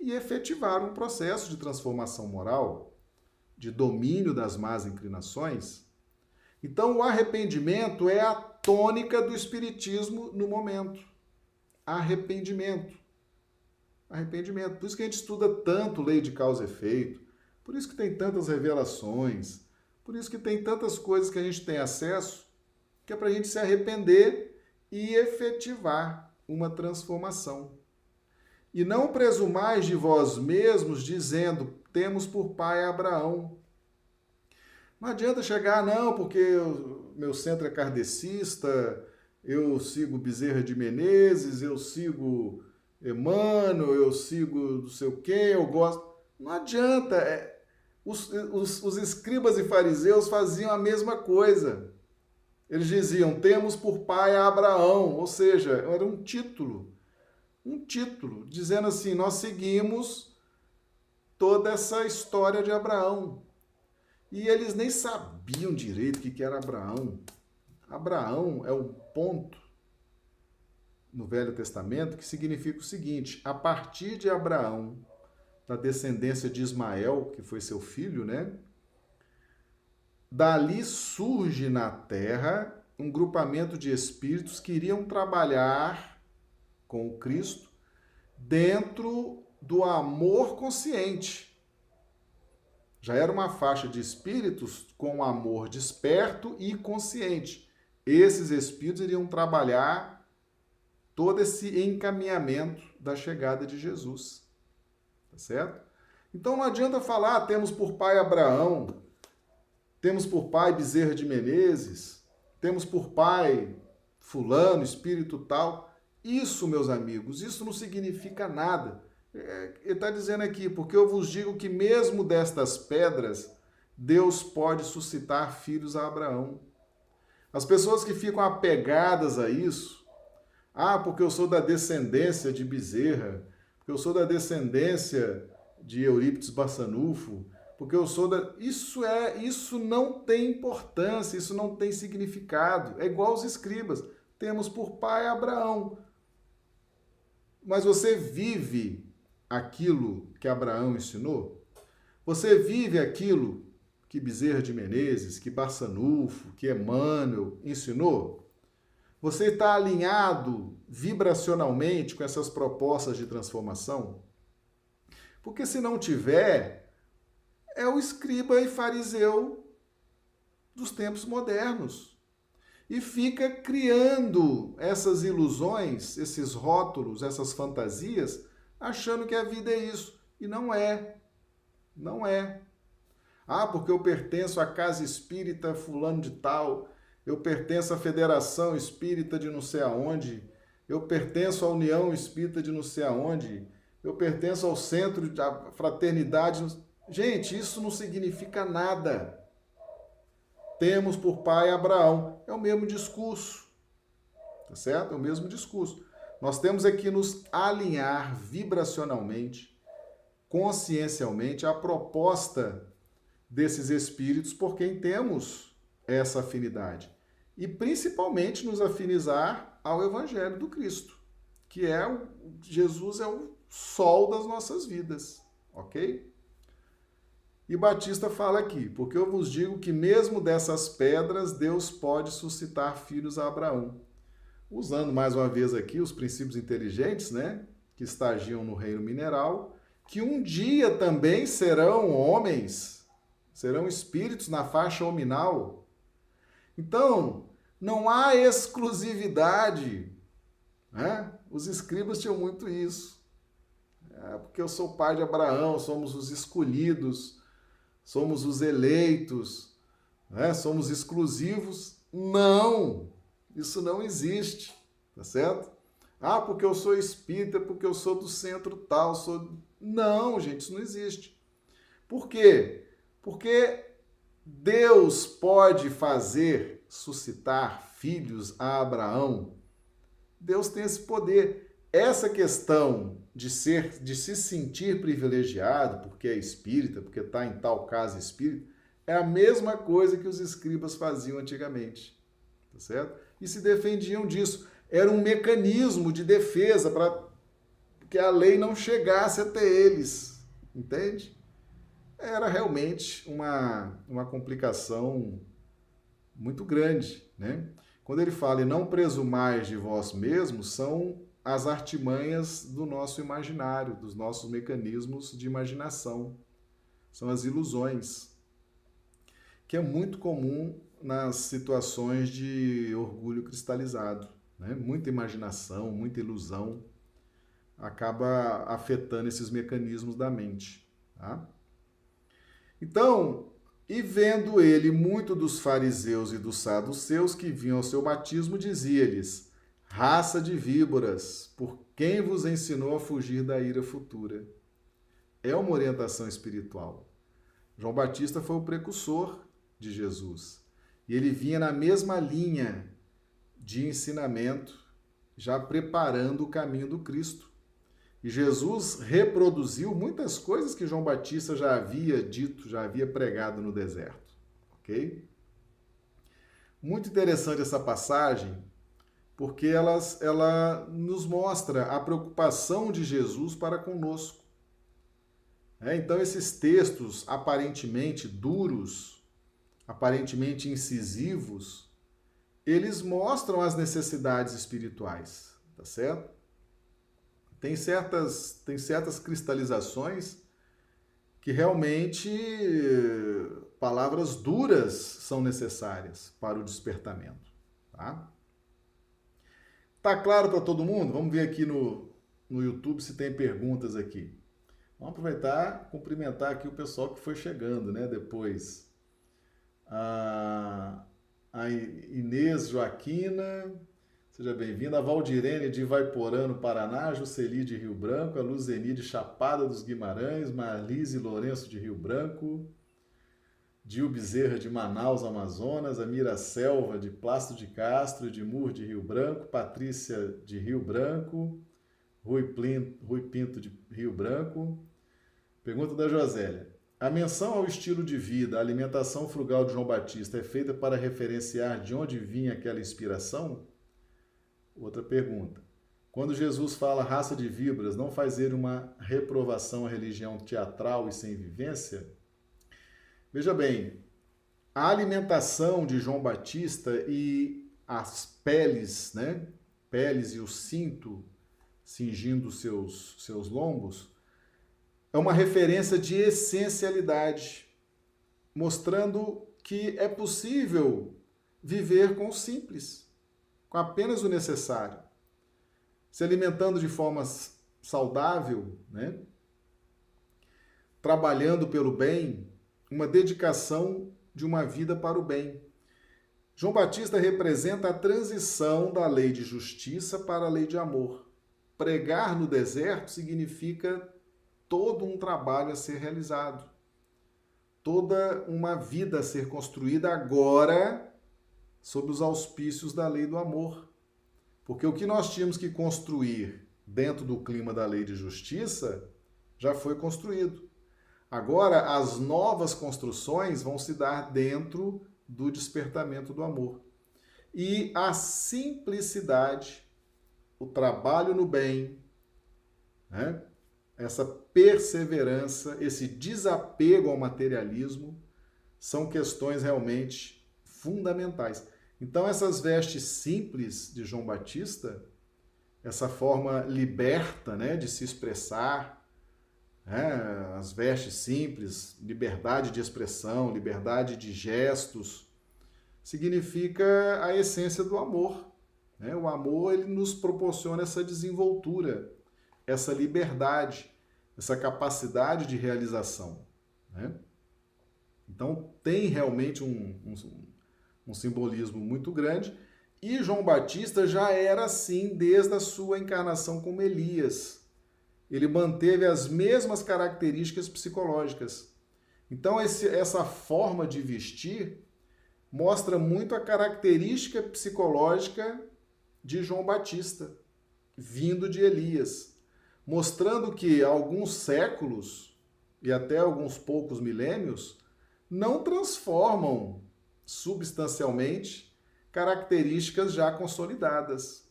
e efetivar um processo de transformação moral, de domínio das más inclinações. Então, o arrependimento é a tônica do Espiritismo no momento. Arrependimento. Arrependimento. Por isso que a gente estuda tanto lei de causa e efeito, por isso que tem tantas revelações, por isso que tem tantas coisas que a gente tem acesso, que é para a gente se arrepender e efetivar uma transformação. E não presumais de vós mesmos, dizendo: temos por pai Abraão. Não adianta chegar, não, porque o meu centro é kardecista, eu sigo Bezerra de Menezes, eu sigo Emmanuel, eu sigo não sei o quê, eu gosto. Não adianta. É, os, os, os escribas e fariseus faziam a mesma coisa. Eles diziam: temos por pai Abraão, ou seja, era um título um título dizendo assim: nós seguimos toda essa história de Abraão. E eles nem sabiam direito o que era Abraão. Abraão é o ponto no Velho Testamento que significa o seguinte: a partir de Abraão, da descendência de Ismael, que foi seu filho, né? Dali surge na terra um grupamento de espíritos que iriam trabalhar com Cristo dentro do amor consciente. Já era uma faixa de espíritos com amor desperto e consciente. Esses espíritos iriam trabalhar todo esse encaminhamento da chegada de Jesus. Tá certo? Então não adianta falar, ah, temos por pai Abraão, temos por pai Bezerra de Menezes, temos por pai fulano, espírito tal. Isso, meus amigos, isso não significa nada. É, ele está dizendo aqui, porque eu vos digo que mesmo destas pedras, Deus pode suscitar filhos a Abraão. As pessoas que ficam apegadas a isso, ah, porque eu sou da descendência de Bezerra, porque eu sou da descendência de Eurípides Bassanufo, porque eu sou da. Isso é, isso não tem importância, isso não tem significado. É igual os escribas. Temos por pai Abraão mas você vive aquilo que Abraão ensinou? Você vive aquilo que Bezerra de Menezes, que Barçanufo, que Emmanuel ensinou? Você está alinhado vibracionalmente com essas propostas de transformação? Porque se não tiver, é o escriba e fariseu dos tempos modernos e fica criando essas ilusões, esses rótulos, essas fantasias, achando que a vida é isso. E não é. Não é. Ah, porque eu pertenço à casa espírita fulano de tal, eu pertenço à federação espírita de não sei aonde, eu pertenço à união espírita de não sei aonde, eu pertenço ao centro da fraternidade. Gente, isso não significa nada temos por pai Abraão. É o mesmo discurso. Tá certo? É o mesmo discurso. Nós temos aqui nos alinhar vibracionalmente, consciencialmente, a proposta desses espíritos por quem temos essa afinidade. E principalmente nos afinizar ao Evangelho do Cristo, que é o Jesus é o sol das nossas vidas, ok? E Batista fala aqui, porque eu vos digo que mesmo dessas pedras Deus pode suscitar filhos a Abraão. Usando mais uma vez aqui os princípios inteligentes, né, que estagiam no reino mineral, que um dia também serão homens, serão espíritos na faixa hominal. Então, não há exclusividade. Né? Os escribas tinham muito isso. É, porque eu sou pai de Abraão, somos os escolhidos, somos os eleitos, né? somos exclusivos. Não! Isso não existe, tá certo? Ah, porque eu sou espírita, porque eu sou do centro tal, sou. Não, gente, isso não existe. Por quê? Porque Deus pode fazer suscitar filhos a Abraão. Deus tem esse poder. Essa questão de ser, de se sentir privilegiado porque é espírita, porque está em tal casa espírita, é a mesma coisa que os escribas faziam antigamente, tá certo? E se defendiam disso. Era um mecanismo de defesa para que a lei não chegasse até eles, entende? Era realmente uma, uma complicação muito grande, né? Quando ele fala e não presumais de vós mesmos, são as artimanhas do nosso imaginário, dos nossos mecanismos de imaginação. São as ilusões, que é muito comum nas situações de orgulho cristalizado. Né? Muita imaginação, muita ilusão acaba afetando esses mecanismos da mente. Tá? Então, e vendo ele muito dos fariseus e dos saduceus que vinham ao seu batismo, dizia-lhes: Raça de víboras, por quem vos ensinou a fugir da ira futura? É uma orientação espiritual. João Batista foi o precursor de Jesus. E ele vinha na mesma linha de ensinamento, já preparando o caminho do Cristo. E Jesus reproduziu muitas coisas que João Batista já havia dito, já havia pregado no deserto. Ok? Muito interessante essa passagem, porque elas, ela nos mostra a preocupação de Jesus para conosco. É, então, esses textos aparentemente duros, aparentemente incisivos, eles mostram as necessidades espirituais, tá certo? Tem certas, tem certas cristalizações que realmente palavras duras são necessárias para o despertamento, tá? Tá claro para todo mundo? Vamos ver aqui no, no YouTube se tem perguntas aqui. Vamos aproveitar, cumprimentar aqui o pessoal que foi chegando, né? Depois. A, a Inês Joaquina, seja bem-vinda. A Valdirene de Vaiporã, no Paraná. A Jusceli de Rio Branco. A Luzeni de Chapada dos Guimarães. Marlise Lourenço de Rio Branco. Dil Bezerra de Manaus, Amazonas, a Mira Selva de Plasto de Castro, Edmur de Rio Branco, Patrícia de Rio Branco, Rui, Rui Pinto de Rio Branco. Pergunta da Josélia. A menção ao estilo de vida, a alimentação frugal de João Batista é feita para referenciar de onde vinha aquela inspiração? Outra pergunta. Quando Jesus fala raça de víboras, não faz ele uma reprovação à religião teatral e sem vivência? Veja bem, a alimentação de João Batista e as peles, né? Peles e o cinto cingindo seus, seus lombos, é uma referência de essencialidade, mostrando que é possível viver com o simples, com apenas o necessário, se alimentando de forma saudável, né? trabalhando pelo bem, uma dedicação de uma vida para o bem. João Batista representa a transição da lei de justiça para a lei de amor. Pregar no deserto significa todo um trabalho a ser realizado, toda uma vida a ser construída agora sob os auspícios da lei do amor. Porque o que nós tínhamos que construir dentro do clima da lei de justiça já foi construído. Agora, as novas construções vão se dar dentro do despertamento do amor. E a simplicidade, o trabalho no bem, né? essa perseverança, esse desapego ao materialismo são questões realmente fundamentais. Então, essas vestes simples de João Batista, essa forma liberta né, de se expressar, né, as vestes simples, liberdade de expressão, liberdade de gestos, significa a essência do amor. Né? O amor ele nos proporciona essa desenvoltura, essa liberdade, essa capacidade de realização. Né? Então tem realmente um, um, um simbolismo muito grande. E João Batista já era assim desde a sua encarnação como Elias. Ele manteve as mesmas características psicológicas. Então, esse, essa forma de vestir mostra muito a característica psicológica de João Batista, vindo de Elias, mostrando que alguns séculos e até alguns poucos milênios não transformam substancialmente características já consolidadas.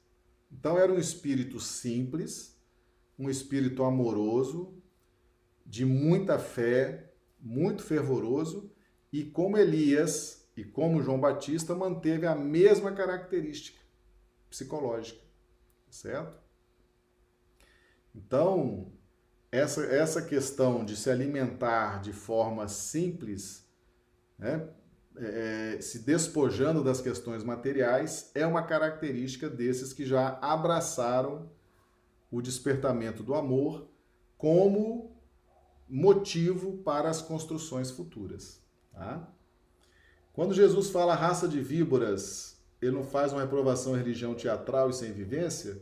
Então era um espírito simples, um espírito amoroso, de muita fé, muito fervoroso, e como Elias e como João Batista manteve a mesma característica psicológica, certo? Então, essa, essa questão de se alimentar de forma simples, né, é, se despojando das questões materiais, é uma característica desses que já abraçaram o despertamento do amor como motivo para as construções futuras. Tá? Quando Jesus fala raça de víboras, ele não faz uma reprovação em religião teatral e sem vivência?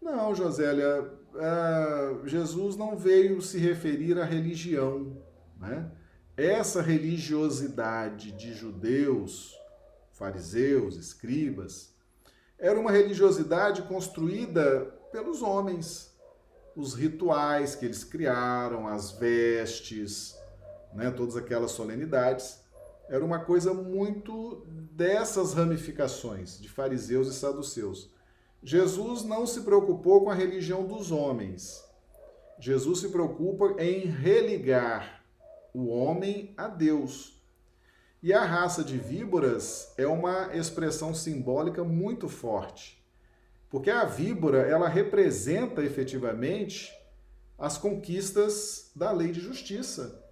Não, Josélia, é, Jesus não veio se referir à religião. Né? Essa religiosidade de judeus, fariseus, escribas, era uma religiosidade construída pelos homens. Os rituais que eles criaram, as vestes, né, todas aquelas solenidades era uma coisa muito dessas ramificações de fariseus e saduceus. Jesus não se preocupou com a religião dos homens. Jesus se preocupa em religar o homem a Deus. E a raça de víboras é uma expressão simbólica muito forte. Porque a víbora, ela representa efetivamente as conquistas da lei de justiça.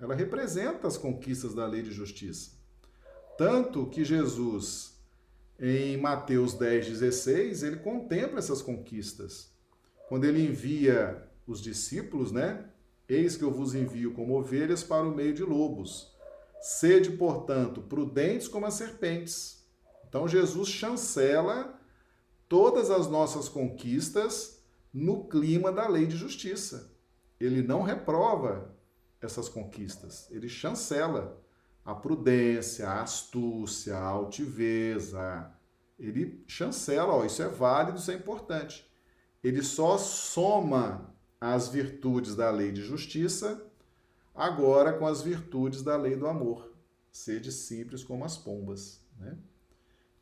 Ela representa as conquistas da lei de justiça. Tanto que Jesus, em Mateus 10, 16, ele contempla essas conquistas. Quando ele envia os discípulos, né? Eis que eu vos envio como ovelhas para o meio de lobos. Sede, portanto, prudentes como as serpentes. Então, Jesus chancela todas as nossas conquistas no clima da lei de justiça. Ele não reprova essas conquistas. Ele chancela a prudência, a astúcia, a altiveza. Ele chancela, ó, isso é válido, isso é importante. Ele só soma as virtudes da lei de justiça agora com as virtudes da lei do amor. Sede simples como as pombas. Né?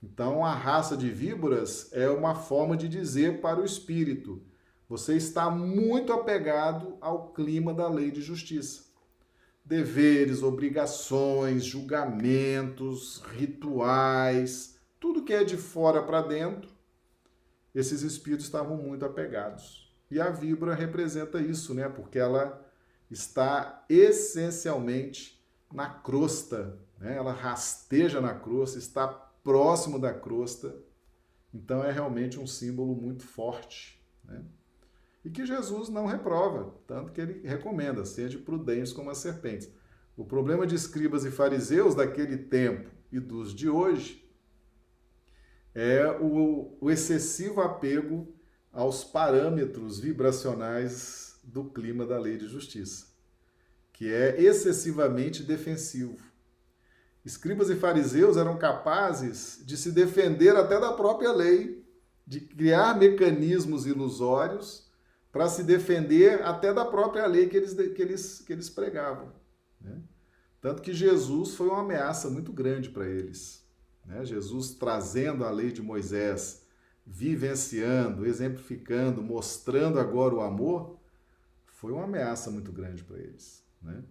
Então, a raça de víboras é uma forma de dizer para o espírito: você está muito apegado ao clima da lei de justiça deveres, obrigações, julgamentos, rituais, tudo que é de fora para dentro, esses espíritos estavam muito apegados. E a víbora representa isso, né? Porque ela está essencialmente na crosta, né? Ela rasteja na crosta, está próximo da crosta. Então é realmente um símbolo muito forte, né? e que Jesus não reprova, tanto que ele recomenda, seja prudentes como as serpentes. O problema de escribas e fariseus daquele tempo e dos de hoje é o, o excessivo apego aos parâmetros vibracionais do clima da lei de justiça, que é excessivamente defensivo. Escribas e fariseus eram capazes de se defender até da própria lei, de criar mecanismos ilusórios para se defender até da própria lei que eles, que eles, que eles pregavam. Né? Tanto que Jesus foi uma ameaça muito grande para eles. Né? Jesus trazendo a lei de Moisés, vivenciando, exemplificando, mostrando agora o amor, foi uma ameaça muito grande para eles. Né?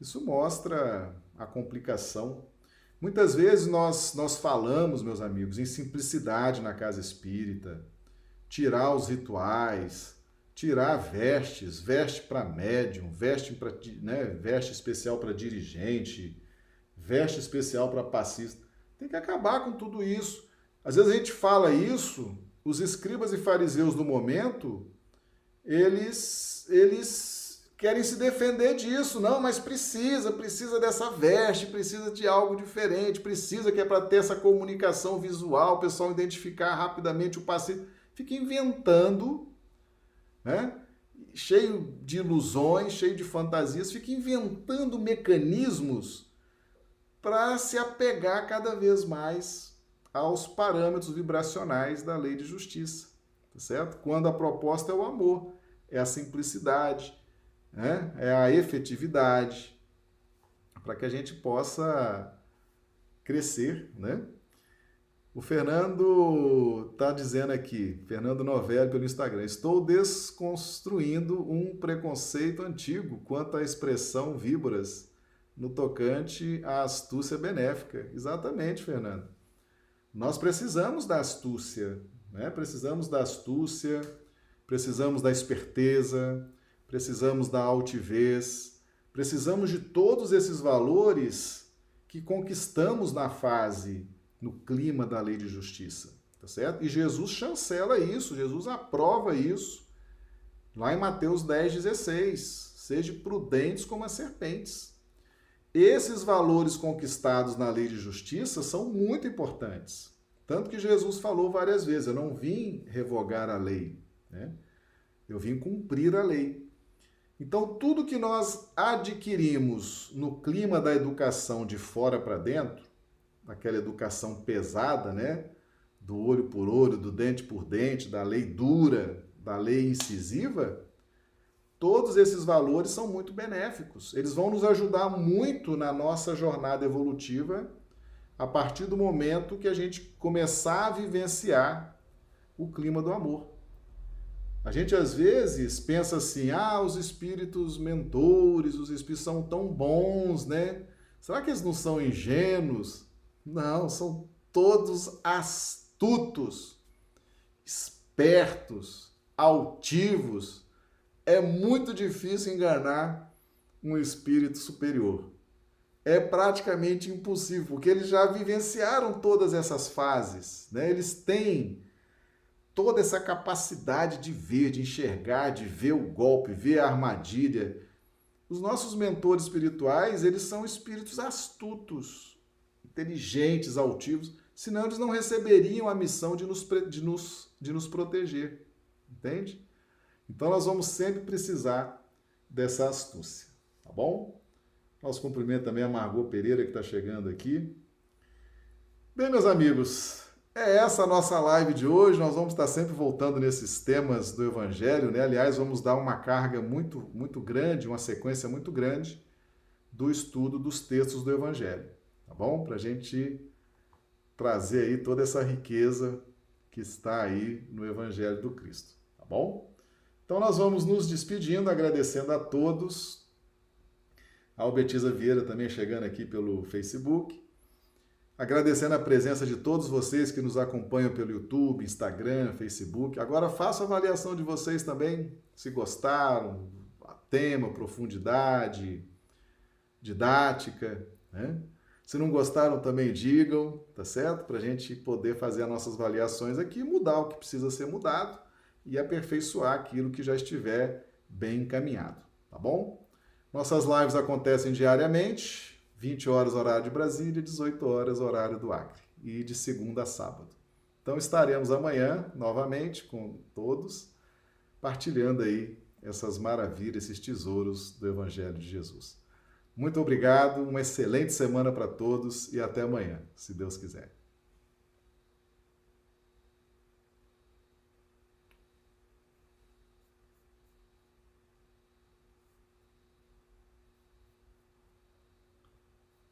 Isso mostra a complicação. Muitas vezes nós, nós falamos, meus amigos, em simplicidade na casa espírita, tirar os rituais, tirar vestes, veste para médium, veste, pra, né, veste especial para dirigente, veste especial para passista. Tem que acabar com tudo isso. Às vezes a gente fala isso, os escribas e fariseus do momento, eles, eles querem se defender disso. Não, mas precisa, precisa dessa veste, precisa de algo diferente, precisa que é para ter essa comunicação visual, o pessoal identificar rapidamente o passe. Fica inventando, né? cheio de ilusões, cheio de fantasias, fica inventando mecanismos para se apegar cada vez mais aos parâmetros vibracionais da lei de justiça, tá certo? Quando a proposta é o amor, é a simplicidade, né? é a efetividade, para que a gente possa crescer, né? O Fernando está dizendo aqui, Fernando Novelli pelo Instagram, estou desconstruindo um preconceito antigo quanto à expressão víboras no tocante à astúcia benéfica. Exatamente, Fernando. Nós precisamos da astúcia, né? Precisamos da astúcia, precisamos da esperteza, precisamos da altivez, precisamos de todos esses valores que conquistamos na fase, no clima da lei de justiça, tá certo? E Jesus chancela isso, Jesus aprova isso. Lá em Mateus 10, 16. Seja prudentes como as serpentes. Esses valores conquistados na lei de justiça são muito importantes. Tanto que Jesus falou várias vezes: eu não vim revogar a lei, né? eu vim cumprir a lei. Então, tudo que nós adquirimos no clima da educação de fora para dentro, aquela educação pesada, né? Do olho por olho, do dente por dente, da lei dura, da lei incisiva, Todos esses valores são muito benéficos. Eles vão nos ajudar muito na nossa jornada evolutiva a partir do momento que a gente começar a vivenciar o clima do amor. A gente às vezes pensa assim: ah, os espíritos mentores, os espíritos são tão bons, né? Será que eles não são ingênuos? Não, são todos astutos, espertos, altivos é muito difícil enganar um espírito superior. É praticamente impossível, porque eles já vivenciaram todas essas fases, né? Eles têm toda essa capacidade de ver, de enxergar, de ver o golpe, ver a armadilha. Os nossos mentores espirituais, eles são espíritos astutos, inteligentes, altivos, senão eles não receberiam a missão de nos, de nos, de nos proteger. Entende? Então nós vamos sempre precisar dessa astúcia, tá bom? Nosso cumprimento também a Margot Pereira que está chegando aqui. Bem, meus amigos, é essa a nossa live de hoje. Nós vamos estar sempre voltando nesses temas do Evangelho, né? Aliás, vamos dar uma carga muito, muito grande, uma sequência muito grande do estudo dos textos do Evangelho, tá bom? Para a gente trazer aí toda essa riqueza que está aí no Evangelho do Cristo, tá bom? Então nós vamos nos despedindo, agradecendo a todos. A Albetiza Vieira também chegando aqui pelo Facebook. Agradecendo a presença de todos vocês que nos acompanham pelo YouTube, Instagram, Facebook. Agora faço a avaliação de vocês também, se gostaram, tema, profundidade, didática, né? Se não gostaram, também digam, tá certo? Para a gente poder fazer as nossas avaliações aqui mudar o que precisa ser mudado e aperfeiçoar aquilo que já estiver bem encaminhado, tá bom? Nossas lives acontecem diariamente, 20 horas horário de Brasília, 18 horas horário do Acre, e de segunda a sábado. Então estaremos amanhã novamente com todos, partilhando aí essas maravilhas, esses tesouros do Evangelho de Jesus. Muito obrigado, uma excelente semana para todos e até amanhã, se Deus quiser.